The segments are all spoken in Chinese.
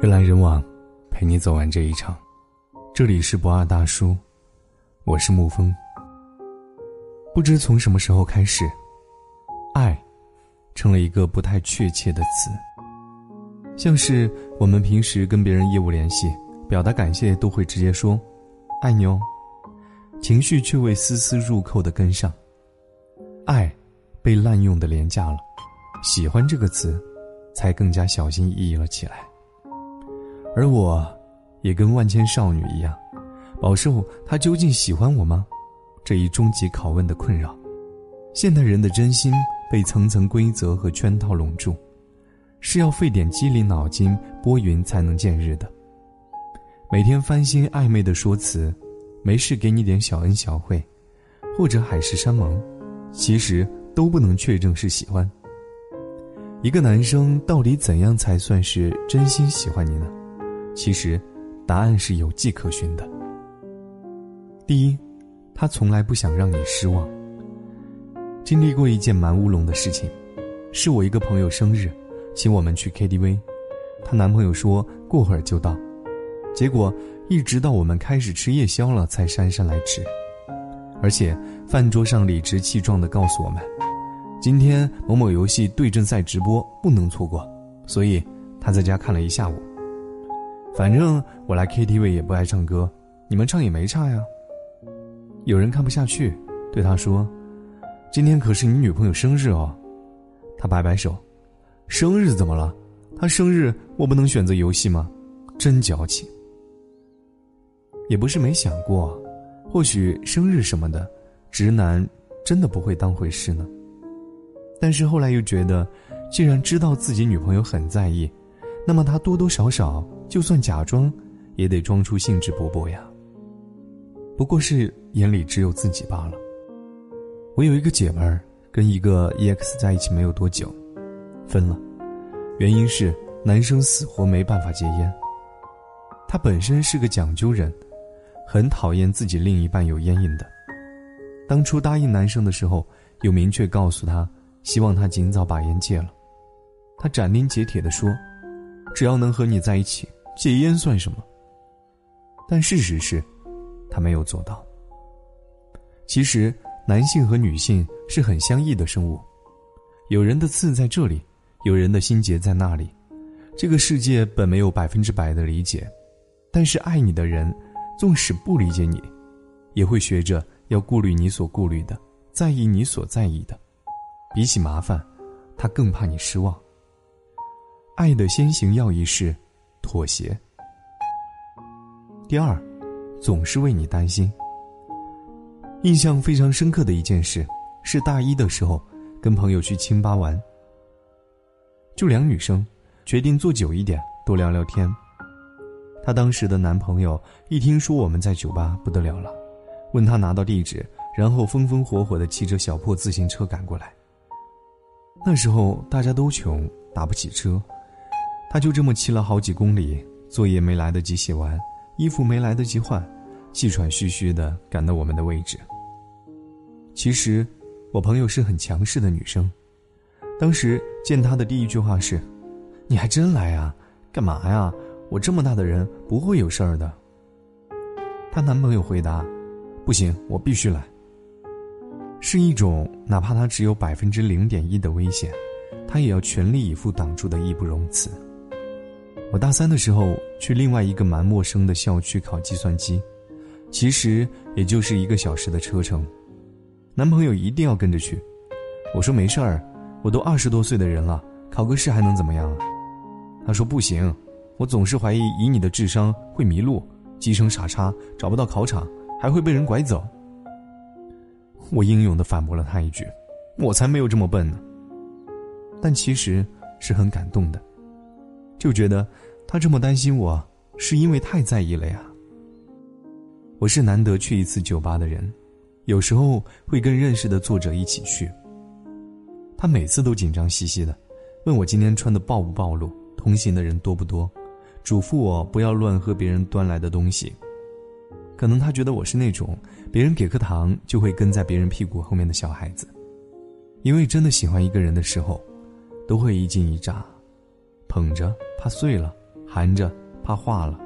人来人往，陪你走完这一场。这里是不二大叔，我是沐风。不知从什么时候开始，爱成了一个不太确切的词。像是我们平时跟别人业务联系，表达感谢都会直接说“爱你哦”，情绪却未丝丝入扣的跟上。爱被滥用的廉价了，喜欢这个词才更加小心翼翼了起来。而我，也跟万千少女一样，饱受他究竟喜欢我吗？这一终极拷问的困扰。现代人的真心被层层规则和圈套笼住。是要费点机灵脑筋拨云才能见日的。每天翻新暧昧的说辞，没事给你点小恩小惠，或者海誓山盟，其实都不能确证是喜欢。一个男生到底怎样才算是真心喜欢你呢？其实，答案是有迹可循的。第一，他从来不想让你失望。经历过一件蛮乌龙的事情，是我一个朋友生日。请我们去 KTV，她男朋友说过会儿就到，结果一直到我们开始吃夜宵了才姗姗来迟，而且饭桌上理直气壮地告诉我们，今天某某游戏对阵赛直播不能错过，所以他在家看了一下午。反正我来 KTV 也不爱唱歌，你们唱也没差呀。有人看不下去，对他说：“今天可是你女朋友生日哦。”他摆摆手。生日怎么了？他生日我不能选择游戏吗？真矫情。也不是没想过，或许生日什么的，直男真的不会当回事呢。但是后来又觉得，既然知道自己女朋友很在意，那么他多多少少就算假装，也得装出兴致勃勃呀。不过是眼里只有自己罢了。我有一个姐们儿，跟一个 EX 在一起没有多久。分了，原因是男生死活没办法戒烟。他本身是个讲究人，很讨厌自己另一半有烟瘾的。当初答应男生的时候，又明确告诉他，希望他尽早把烟戒了。他斩钉截铁地说：“只要能和你在一起，戒烟算什么？”但事实是，他没有做到。其实，男性和女性是很相异的生物，有人的刺在这里。有人的心结在那里，这个世界本没有百分之百的理解，但是爱你的人，纵使不理解你，也会学着要顾虑你所顾虑的，在意你所在意的。比起麻烦，他更怕你失望。爱的先行要义是妥协。第二，总是为你担心。印象非常深刻的一件事，是大一的时候，跟朋友去清吧玩。就两女生，决定坐久一点，多聊聊天。她当时的男朋友一听说我们在酒吧，不得了了，问她拿到地址，然后风风火火的骑着小破自行车赶过来。那时候大家都穷，打不起车，他就这么骑了好几公里，作业没来得及写完，衣服没来得及换，气喘吁吁的赶到我们的位置。其实，我朋友是很强势的女生。当时见他的第一句话是：“你还真来啊？干嘛呀？我这么大的人不会有事儿的。”她男朋友回答：“不行，我必须来。”是一种哪怕他只有百分之零点一的危险，他也要全力以赴挡住的义不容辞。我大三的时候去另外一个蛮陌生的校区考计算机，其实也就是一个小时的车程，男朋友一定要跟着去。我说没事儿。我都二十多岁的人了，考个试还能怎么样啊？他说不行，我总是怀疑以你的智商会迷路，机声傻叉，找不到考场，还会被人拐走。我英勇的反驳了他一句：“我才没有这么笨呢。”但其实是很感动的，就觉得他这么担心我，是因为太在意了呀。我是难得去一次酒吧的人，有时候会跟认识的作者一起去。他每次都紧张兮兮的，问我今天穿的暴不暴露，同行的人多不多，嘱咐我不要乱喝别人端来的东西。可能他觉得我是那种别人给颗糖就会跟在别人屁股后面的小孩子，因为真的喜欢一个人的时候，都会一惊一乍，捧着怕碎了，含着怕化了，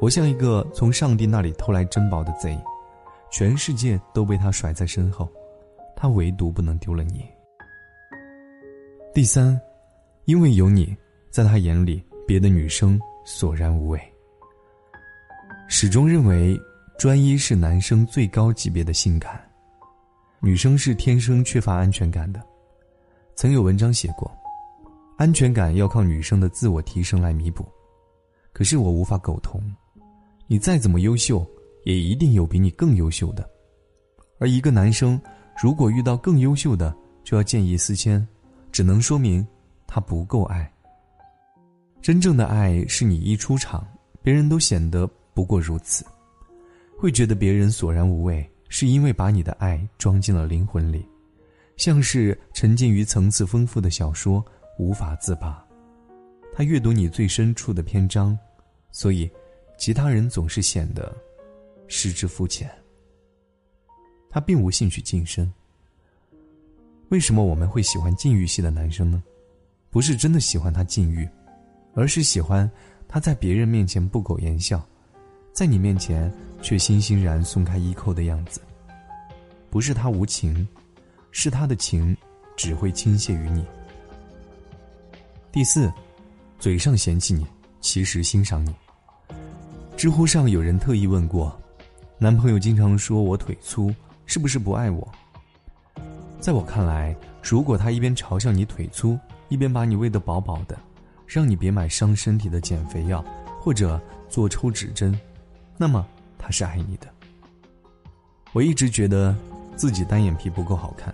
活像一个从上帝那里偷来珍宝的贼，全世界都被他甩在身后，他唯独不能丢了你。第三，因为有你，在他眼里，别的女生索然无味。始终认为专一是男生最高级别的性感，女生是天生缺乏安全感的。曾有文章写过，安全感要靠女生的自我提升来弥补。可是我无法苟同，你再怎么优秀，也一定有比你更优秀的。而一个男生如果遇到更优秀的，就要见异思迁，只能说明他不够爱。真正的爱是你一出场，别人都显得。不过如此，会觉得别人索然无味，是因为把你的爱装进了灵魂里，像是沉浸于层次丰富的小说，无法自拔。他阅读你最深处的篇章，所以其他人总是显得失之肤浅。他并无兴趣晋升。为什么我们会喜欢禁欲系的男生呢？不是真的喜欢他禁欲，而是喜欢他在别人面前不苟言笑。在你面前，却欣欣然松开衣扣的样子。不是他无情，是他的情只会倾泻于你。第四，嘴上嫌弃你，其实欣赏你。知乎上有人特意问过，男朋友经常说我腿粗，是不是不爱我？在我看来，如果他一边嘲笑你腿粗，一边把你喂得饱饱的，让你别买伤身体的减肥药，或者做抽脂针。那么他是爱你的。我一直觉得自己单眼皮不够好看，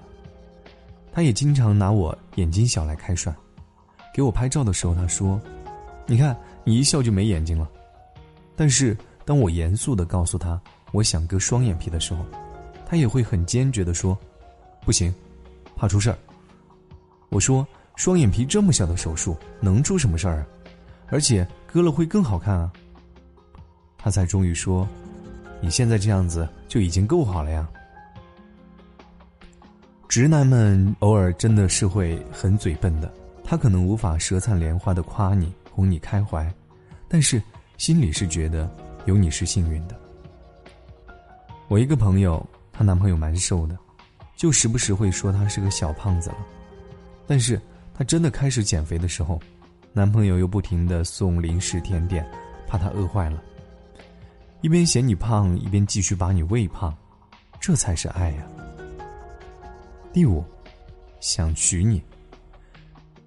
他也经常拿我眼睛小来开涮。给我拍照的时候，他说：“你看，你一笑就没眼睛了。”但是当我严肃的告诉他我想割双眼皮的时候，他也会很坚决的说：“不行，怕出事儿。”我说：“双眼皮这么小的手术能出什么事儿啊？而且割了会更好看啊。”他才终于说：“你现在这样子就已经够好了呀。”直男们偶尔真的是会很嘴笨的，他可能无法舌灿莲花的夸你、哄你开怀，但是心里是觉得有你是幸运的。我一个朋友，她男朋友蛮瘦的，就时不时会说他是个小胖子了，但是她真的开始减肥的时候，男朋友又不停的送零食甜点，怕她饿坏了。一边嫌你胖，一边继续把你喂胖，这才是爱呀。第五，想娶你。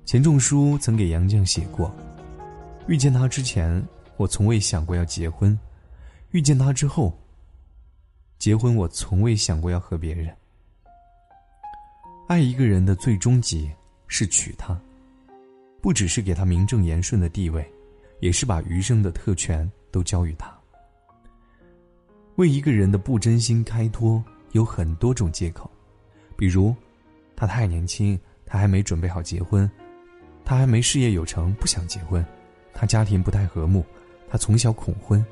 钱钟书曾给杨绛写过：“遇见他之前，我从未想过要结婚；遇见他之后，结婚我从未想过要和别人。”爱一个人的最终极是娶她，不只是给她名正言顺的地位，也是把余生的特权都交予她。为一个人的不真心开脱有很多种借口，比如，他太年轻，他还没准备好结婚，他还没事业有成，不想结婚，他家庭不太和睦，他从小恐婚。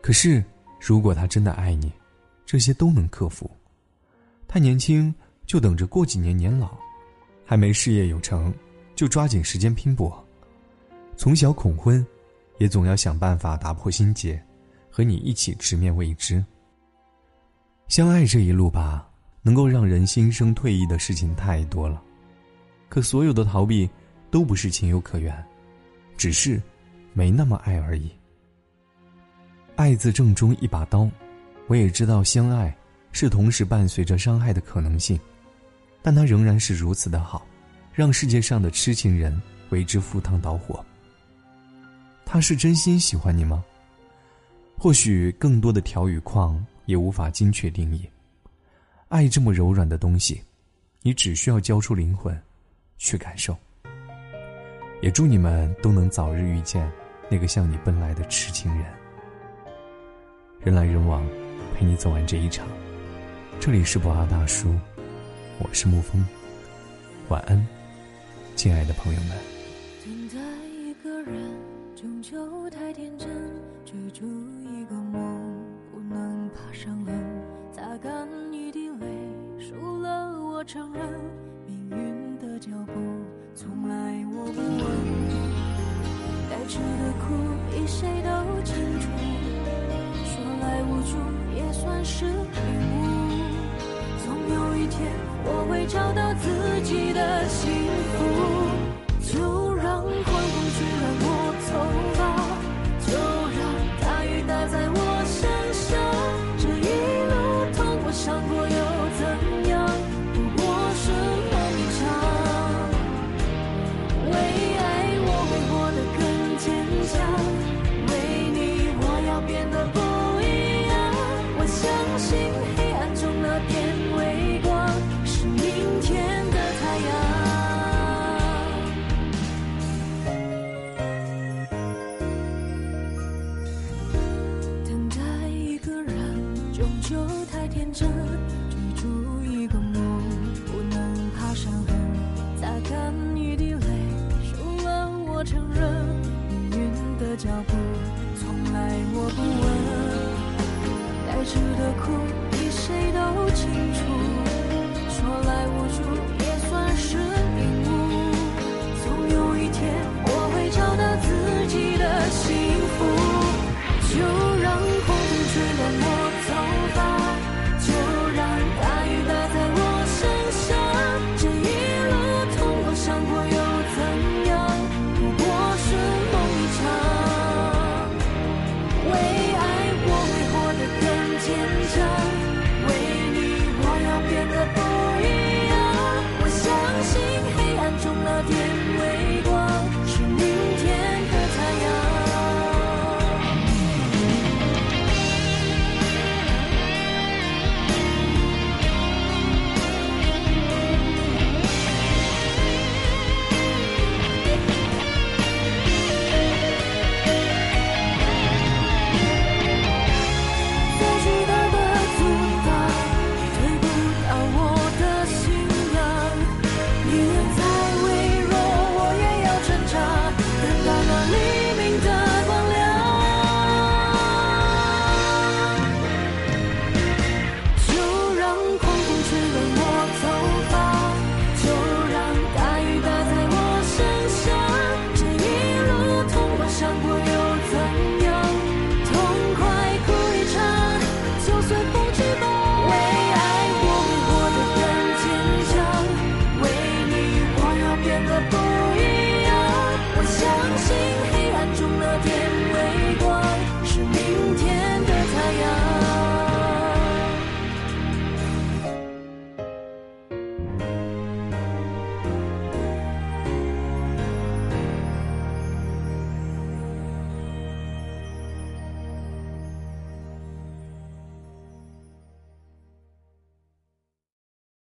可是，如果他真的爱你，这些都能克服。太年轻就等着过几年年老，还没事业有成，就抓紧时间拼搏。从小恐婚，也总要想办法打破心结。和你一起直面未知。相爱这一路吧，能够让人心生退意的事情太多了，可所有的逃避都不是情有可原，只是没那么爱而已。爱字正中一把刀，我也知道相爱是同时伴随着伤害的可能性，但它仍然是如此的好，让世界上的痴情人为之赴汤蹈火。他是真心喜欢你吗？或许更多的条与框也无法精确定义，爱这么柔软的东西，你只需要交出灵魂，去感受。也祝你们都能早日遇见那个向你奔来的痴情人。人来人往，陪你走完这一场。这里是博阿大叔，我是沐风，晚安，亲爱的朋友们。等待一个人，终究太天真，追逐。我承认，脚步从来我不问。该吃的苦比谁都清楚说来无助也算是领悟总有一天我会找到自己的幸福